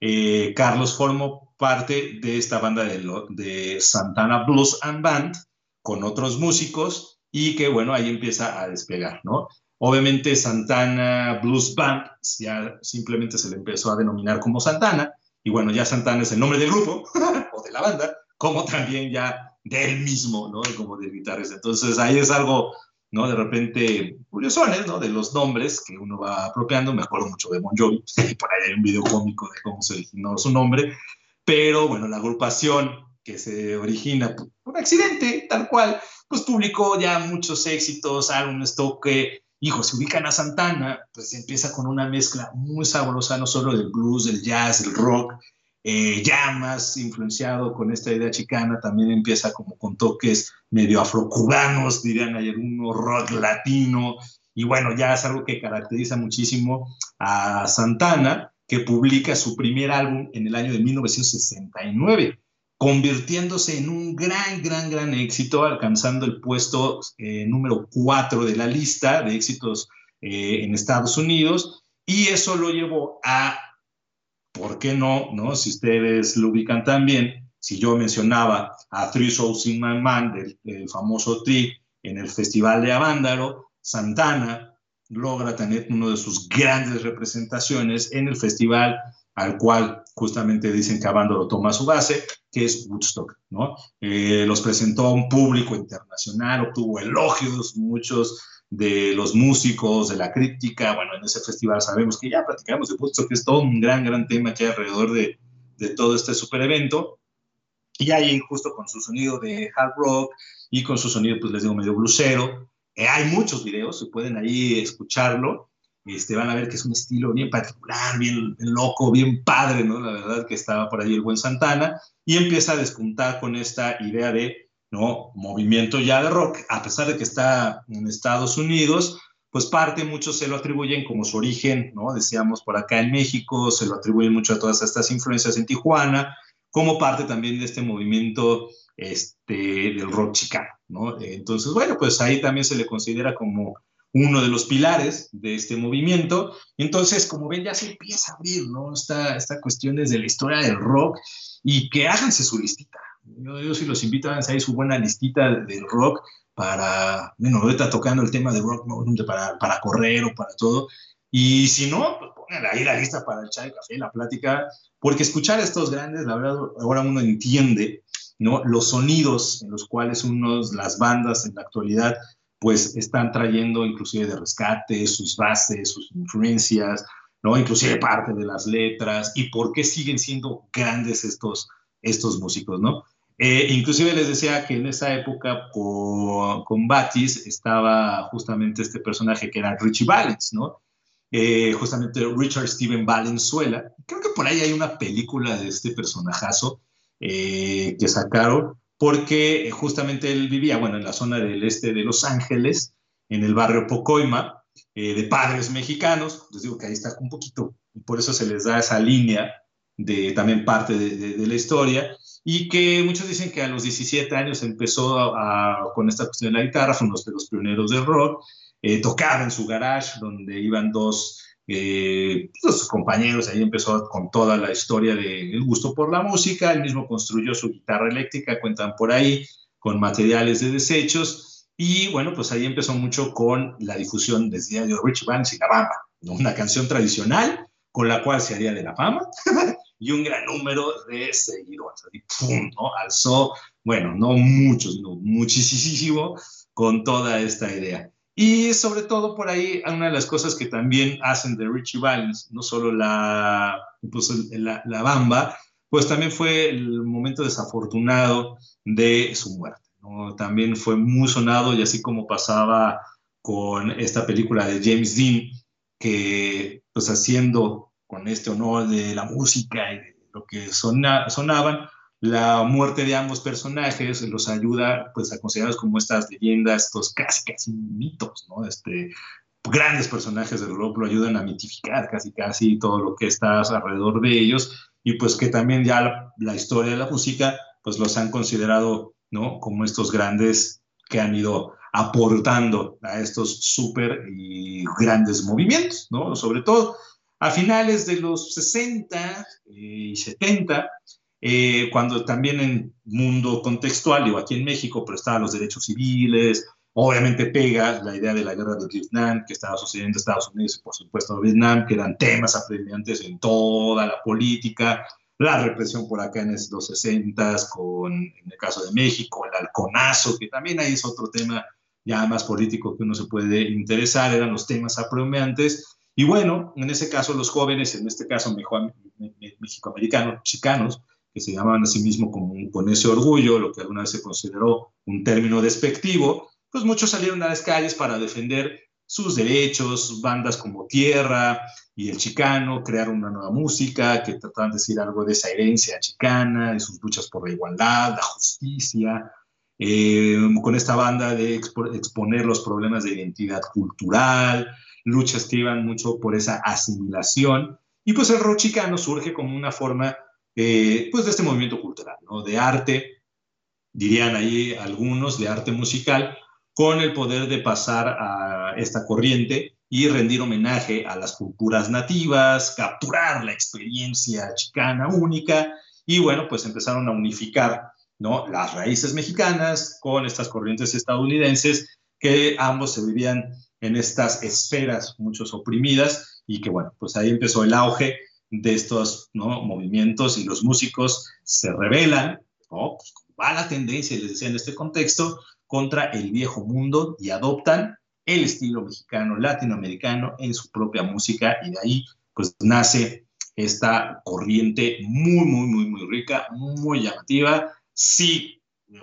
eh, Carlos formó parte de esta banda de, de Santana Blues and Band con otros músicos y que bueno, ahí empieza a despegar, ¿no? Obviamente Santana Blues Band ya simplemente se le empezó a denominar como Santana, y bueno, ya Santana es el nombre del grupo o de la banda, como también ya del mismo, ¿no? Como de guitarrista. Entonces ahí es algo, ¿no? De repente curiosones, ¿no? De los nombres que uno va apropiando. Me acuerdo mucho de Bon Jovi, por ahí hay un video cómico de cómo se originó su nombre, pero bueno, la agrupación que se origina por, accidente, tal cual, pues publicó ya muchos éxitos, álbumes, toque hijo, se ubican a Santana, pues empieza con una mezcla muy sabrosa, no solo del blues, del jazz, del rock, eh, ya más influenciado con esta idea chicana, también empieza como con toques medio afrocubanos, dirían ayer, uno rock latino, y bueno, ya es algo que caracteriza muchísimo a Santana, que publica su primer álbum en el año de 1969 convirtiéndose en un gran, gran, gran éxito, alcanzando el puesto eh, número 4 de la lista de éxitos eh, en Estados Unidos. Y eso lo llevó a, ¿por qué no? no? Si ustedes lo ubican también, si yo mencionaba a Three Souls in My Man, del, famoso Tri, en el Festival de Avándaro, Santana logra tener una de sus grandes representaciones en el festival al cual justamente dicen que Avándaro toma su base, que es Woodstock, ¿no? Eh, los presentó a un público internacional, obtuvo elogios, muchos de los músicos, de la crítica, bueno, en ese festival sabemos que ya platicamos de Woodstock, que es todo un gran, gran tema que hay alrededor de, de todo este super evento, y ahí justo con su sonido de hard rock y con su sonido, pues les digo, medio blusero, eh, hay muchos videos, se pueden ahí escucharlo, este, van a ver que es un estilo bien particular, bien, loco, bien padre, ¿no? La verdad que estaba por ahí el buen Santana. Y empieza a despuntar con esta idea de, ¿no? Movimiento ya de rock, a pesar de que está en Estados Unidos, pues parte, muchos se lo atribuyen como su origen, ¿no? Decíamos por acá en México, se lo atribuyen mucho a todas estas influencias en Tijuana, como parte también de este movimiento este, del rock chicano, ¿no? Entonces, bueno, pues ahí también se le considera como uno de los pilares de este movimiento. Entonces, como ven, ya se empieza a abrir, ¿no? Esta, esta cuestión desde la historia del rock y que háganse su listita. Yo, yo sí los invito a hacer su buena listita del rock para, bueno, ahorita tocando el tema de rock, para, para correr o para todo. Y si no, pues pongan ahí la lista para el chai, café, la plática, porque escuchar estos grandes, la verdad, ahora uno entiende, ¿no? Los sonidos en los cuales unos, las bandas en la actualidad pues están trayendo inclusive de rescate sus bases, sus influencias, ¿no? Inclusive parte de las letras y por qué siguen siendo grandes estos, estos músicos, ¿no? Eh, inclusive les decía que en esa época con, con Batis estaba justamente este personaje que era Richie Valens, ¿no? Eh, justamente Richard Steven Valenzuela. Creo que por ahí hay una película de este personajazo eh, que sacaron porque justamente él vivía, bueno, en la zona del este de Los Ángeles, en el barrio Pocoima, eh, de padres mexicanos, les digo que ahí está un poquito, y por eso se les da esa línea de también parte de, la historia, y que muchos dicen que a los 17 años empezó con esta cuestión de la guitarra, fue uno de los pioneros del rock, eh, tocaba en su garage, donde iban dos eh, pues, sus compañeros, ahí empezó con toda la historia del gusto por la música, él mismo construyó su guitarra eléctrica, cuentan por ahí, con materiales de desechos, y bueno, pues ahí empezó mucho con la difusión desde de Rich Vance y La Bamba, una canción tradicional con la cual se haría de la fama y un gran número de seguidores. Y ¡pum! ¿no? Alzó, bueno, no muchos, sino muchísimo con toda esta idea. Y sobre todo por ahí, una de las cosas que también hacen de Richie Valens, no solo la, pues, la, la, bamba, pues también fue el momento desafortunado de su muerte. ¿no? También fue muy sonado y así como pasaba con esta película de James Dean, que pues haciendo con este honor de la música y lo que sona, sonaban, la muerte de ambos personajes los ayuda pues a considerarlos como estas leyendas, estos casi casi mitos, ¿no? Este, grandes personajes del rock lo ayudan a mitificar casi casi todo lo que está alrededor de ellos y pues que también ya la, historia de la música pues los han considerado, ¿no? Como estos grandes que han ido aportando a estos súper grandes movimientos, ¿no? Sobre todo a finales de los 60 y 70, eh, cuando también en mundo contextual, digo aquí en México, pero estaban los derechos civiles, obviamente pega la idea de la guerra de Vietnam que estaba sucediendo en Estados Unidos y por supuesto en Vietnam, que eran temas apremiantes en toda la política, la represión por acá en los 60 con, el caso de México, el halconazo, que también ahí es otro tema ya más político que uno se puede interesar, eran los temas apremiantes. Y bueno, en ese caso los jóvenes, en este caso mexicoamericanos, chicanos, que se llamaban a sí mismos con ese orgullo, lo que alguna vez se consideró un término despectivo, pues muchos salieron a las calles para defender sus derechos, bandas como Tierra y El Chicano crearon una nueva música que trataban de decir algo de esa herencia chicana, de sus luchas por la igualdad, la justicia, eh, con esta banda de exponer los problemas de identidad cultural, luchas que iban mucho por esa asimilación, y pues el rock chicano surge como una forma eh, pues de este movimiento cultural, ¿no? de arte, dirían ahí algunos, de arte musical, con el poder de pasar a esta corriente y rendir homenaje a las culturas nativas, capturar la experiencia chicana única y bueno, pues empezaron a unificar ¿no? las raíces mexicanas con estas corrientes estadounidenses que ambos se vivían en estas esferas, muchos oprimidas, y que bueno, pues ahí empezó el auge de estos ¿no? movimientos y los músicos se rebelan, ¿no? Pues va la tendencia, les decía en este contexto, contra el viejo mundo y adoptan el estilo mexicano, latinoamericano en su propia música y de ahí pues nace esta corriente muy, muy, muy, muy rica, muy llamativa. Sí,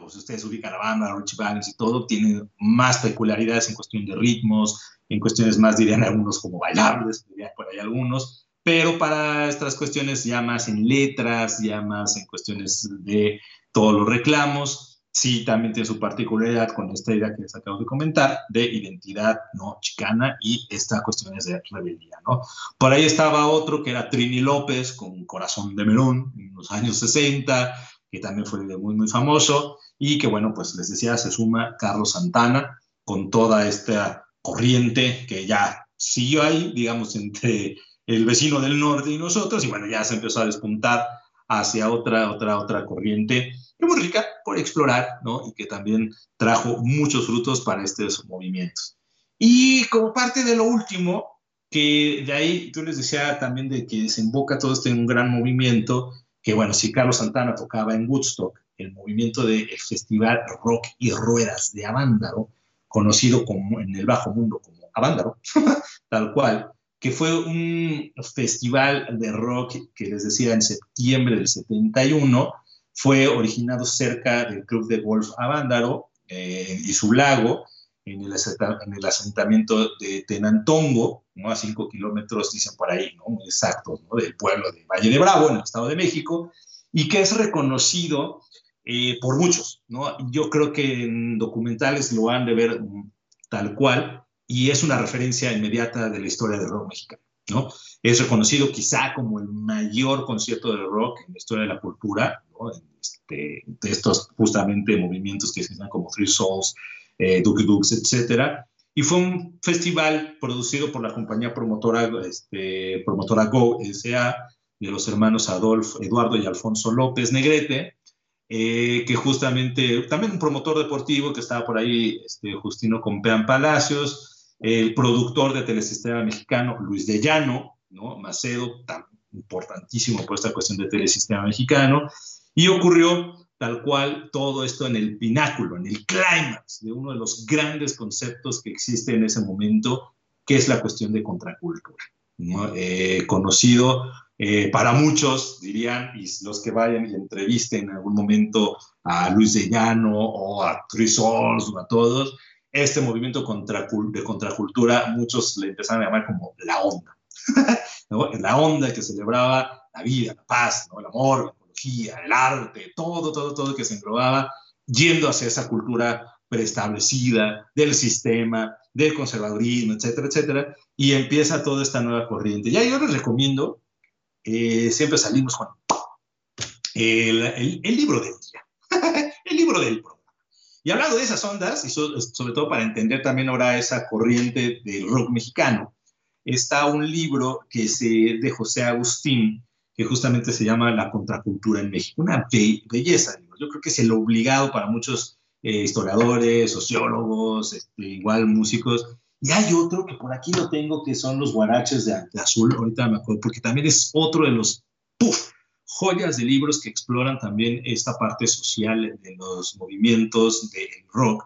si ustedes ubican la banda, Richie Valens y todo, tiene más peculiaridades en cuestión de ritmos, en cuestiones más, dirían algunos, como bailables, dirían por ahí algunos, pero para estas cuestiones ya más en letras, ya más en cuestiones de todos los reclamos, sí también tiene su particularidad con esta idea que les acabo de comentar de identidad no chicana y esta cuestión es de rebeldía, ¿no? Por ahí estaba otro que era Trini López con Corazón de Melón en los años 60, también fue muy, muy famoso y que, bueno, pues les decía, se suma Carlos Santana con toda esta corriente que ya siguió ahí, digamos, entre el vecino del norte y nosotros, y bueno, ya se empezó a despuntar hacia otra, otra, otra corriente muy rica por explorar, ¿no? Y que también trajo muchos frutos para estos movimientos. Y como parte de lo último, que de ahí tú les decía también de que desemboca todo este en un gran movimiento, que bueno, si Carlos Santana tocaba en Woodstock, el movimiento del Festival Rock y Ruedas de Avándaro, conocido como en el bajo mundo como Avándaro, tal cual, que fue un festival de rock que les decía en septiembre del 71, fue originado cerca del club de golf Avándaro eh, y su lago, en el, en el, asentamiento de Tenantongo, ¿no? a cinco kilómetros, dicen por ahí, ¿no? muy exactos, ¿no? del pueblo de Valle de Bravo, en el Estado de México, y que es reconocido eh, por muchos. ¿no? Yo creo que en documentales lo han de ver tal cual, y es una referencia inmediata de la historia del rock mexicano. ¿no? Es reconocido quizá como el mayor concierto de rock en la historia de la cultura, este, de estos justamente movimientos que se llaman como Three Souls, eh, Duke Dukes, etc. Y fue un festival producido por la compañía promotora, este, promotora Go S.A. de los hermanos Adolfo, Eduardo y Alfonso López Negrete, eh, que justamente, también un promotor deportivo que estaba por ahí, este, Justino Compean Palacios, el productor de Telesistema Mexicano, Luis de Llano, ¿no? Macedo, tan importantísimo por esta cuestión de Telesistema Mexicano, y ocurrió tal cual todo esto en el pináculo, en el clímax de uno de los grandes conceptos que existe en ese momento, que es la cuestión de contracultura. Eh, conocido eh, para muchos, dirían, y los que vayan y entrevisten en algún momento a Luis de o a Trisols o a todos, este movimiento de contracultura, muchos le empezaron a llamar como la onda. La onda que celebraba la vida, la paz, el amor, el arte, todo, todo, todo que se englobaba yendo hacia esa cultura preestablecida del sistema, del conservadurismo, etcétera, etcétera, y empieza toda esta nueva corriente. Ya yo les recomiendo, eh, siempre salimos con el, el, libro del día, el libro del programa. Y hablando de esas ondas, y sobre todo para entender también ahora esa corriente del rock mexicano, está un libro que es de José Agustín, que justamente se llama La contracultura en México. Una belleza, yo creo que es el obligado para muchos eh, historiadores, sociólogos, este, igual músicos. Y hay otro que por aquí lo tengo, que son los guaraches de, azul, ahorita me acuerdo, porque también es otro de los joyas de libros que exploran también esta parte social de los movimientos del rock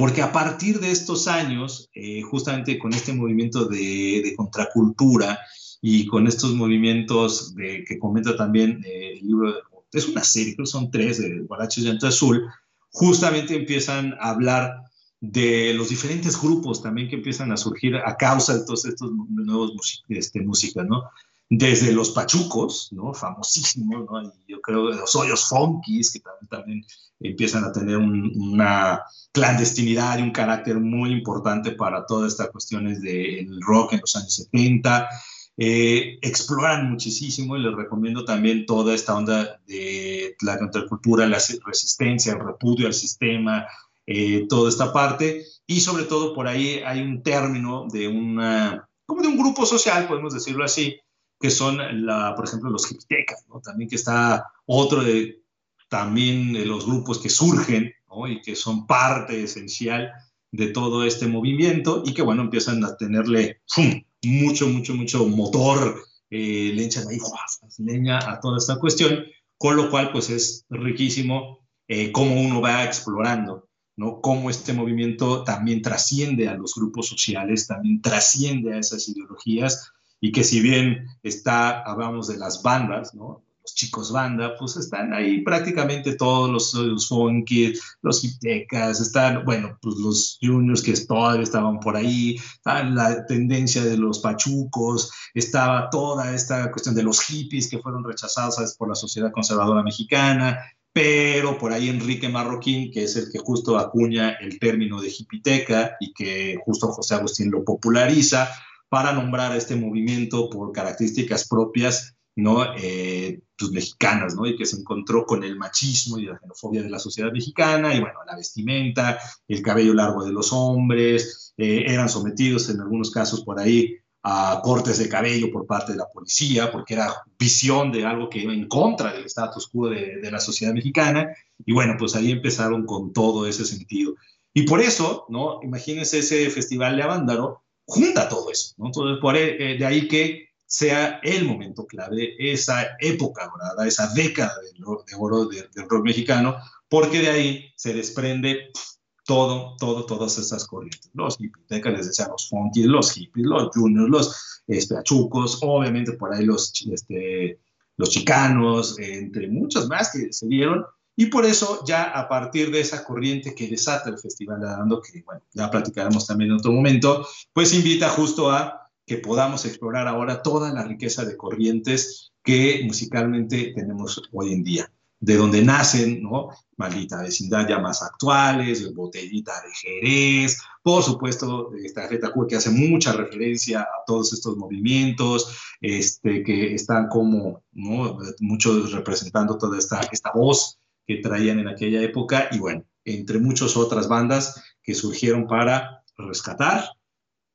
porque a partir de estos años, eh, justamente con este movimiento de, contracultura y con estos movimientos de, que comenta también eh, el libro, es una serie, creo que son tres, de Guaraches Llanto Azul, justamente empiezan a hablar de los diferentes grupos también que empiezan a surgir a causa de todos estos nuevos este, músicas, ¿no? desde los pachucos, ¿no? famosísimos, ¿no? Y yo creo que los hoyos funkis, que también, también empiezan a tener una clandestinidad y un carácter muy importante para todas estas cuestiones del rock en los años 70. Eh, exploran muchísimo y les recomiendo también toda esta onda de la contracultura, la resistencia, el repudio al sistema, eh, toda esta parte. Y sobre todo por ahí hay un término de una, como de un grupo social, podemos decirlo así, que son, la, por ejemplo, los hiptecas, ¿no? También que está otro de, también de los grupos que surgen, ¿no? Y que son parte esencial de todo este movimiento y que, bueno, empiezan a tenerle mucho, mucho, mucho motor, eh, le echan ahí leña a toda esta cuestión, con lo cual, pues es riquísimo eh, cómo uno va explorando, ¿no? Cómo este movimiento también trasciende a los grupos sociales, también trasciende a esas ideologías, y que si bien está, hablamos de las bandas, ¿no? Los chicos banda, pues están ahí prácticamente todos los, los funky, los hiptecas, están, bueno, pues los juniors que todavía estaban por ahí, la tendencia de los pachucos, estaba toda esta cuestión de los hippies que fueron rechazados por la sociedad conservadora mexicana, pero por ahí Enrique Marroquín, que es el que justo acuña el término de hipiteca y que justo José Agustín lo populariza, para nombrar a este movimiento por características propias, ¿no? Eh, pues, mexicanas, ¿no? Y que se encontró con el machismo y la xenofobia de la sociedad mexicana, y bueno, la vestimenta, el cabello largo de los hombres, eh, eran sometidos en algunos casos por ahí a cortes de cabello por parte de la policía, porque era visión de algo que iba en contra del status quo de, de la sociedad mexicana, y bueno, pues ahí empezaron con todo ese sentido. Y por eso, ¿no? Imagínense ese festival de Avándaro, junta todo eso, ¿no? Entonces, por, eh, de ahí que sea el momento clave, esa época dorada, esa década de, oro del, rock mexicano, porque de ahí se desprende todo, todo, todas esas corrientes. Los hipitecas, les decía, los funky, los hippies, los juniors, los este, obviamente por ahí los, este, los chicanos, entre muchos más que se dieron, y por eso ya a partir de esa corriente que desata el Festival de Dando, que bueno, ya platicaremos también en otro momento, pues invita justo a que podamos explorar ahora toda la riqueza de corrientes que musicalmente tenemos hoy en día, de donde nacen, ¿no? Maldita vecindad ya más actuales, Botellita de Jerez, por supuesto, esta Greta que hace mucha referencia a todos estos movimientos, este, que están como, ¿no? Muchos representando toda esta, esta voz que traían en aquella época y bueno, entre muchas otras bandas que surgieron para rescatar,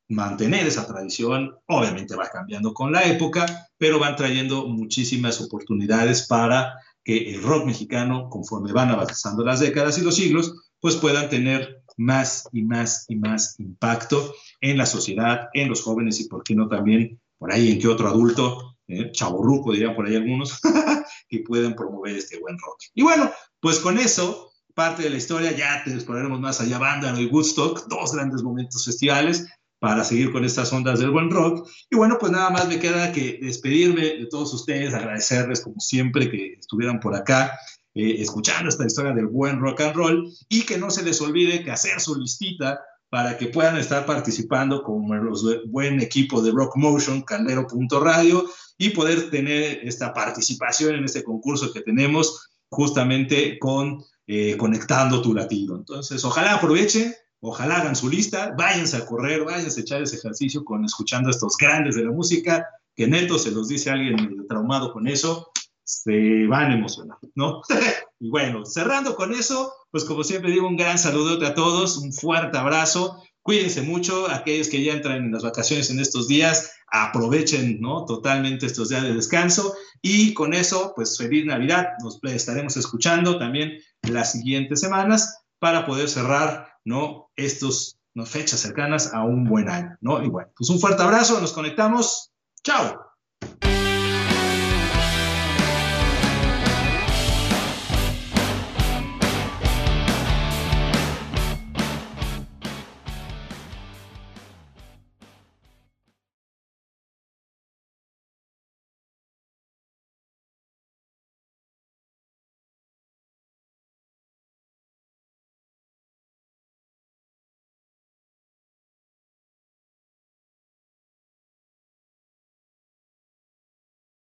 mantener esa tradición, obviamente va cambiando con la época, pero van trayendo muchísimas oportunidades para que el rock mexicano, conforme van avanzando las décadas y los siglos, pues puedan tener más y más y más impacto en la sociedad, en los jóvenes y, por qué no, también por ahí en que otro adulto, eh, chaborruco dirían por ahí algunos, que pueden promover este buen rock. Y bueno, pues con eso, parte de la historia, ya te exploraremos más allá, Banda y Woodstock, dos grandes momentos festivales para seguir con estas ondas del buen rock. Y bueno, pues nada más me queda que despedirme de todos ustedes, agradecerles como siempre que estuvieran por acá. Eh, escuchando esta historia del buen rock and roll y que no se les olvide que hacer su listita para que puedan estar participando con el buen equipo de Rock Motion, Caldero.radio y poder tener esta participación en este concurso que tenemos justamente con eh, conectando tu latido. Entonces, ojalá aprovechen, ojalá hagan su lista, váyanse a correr, váyanse a echar ese ejercicio con escuchando a estos grandes de la música, que neto se los dice alguien traumado con eso, se van a emocionar, ¿no? y bueno, cerrando con eso, pues como siempre digo, un gran saludote a todos, un fuerte abrazo, cuídense mucho, aquellos que ya entran en las vacaciones en estos días, aprovechen, ¿no? Totalmente estos días de descanso y con eso, pues feliz Navidad, nos estaremos escuchando también las siguientes semanas para poder cerrar, ¿no? Estos, ¿no? Fechas cercanas a un buen año, ¿no? Y bueno, pues un fuerte abrazo, nos conectamos, chao.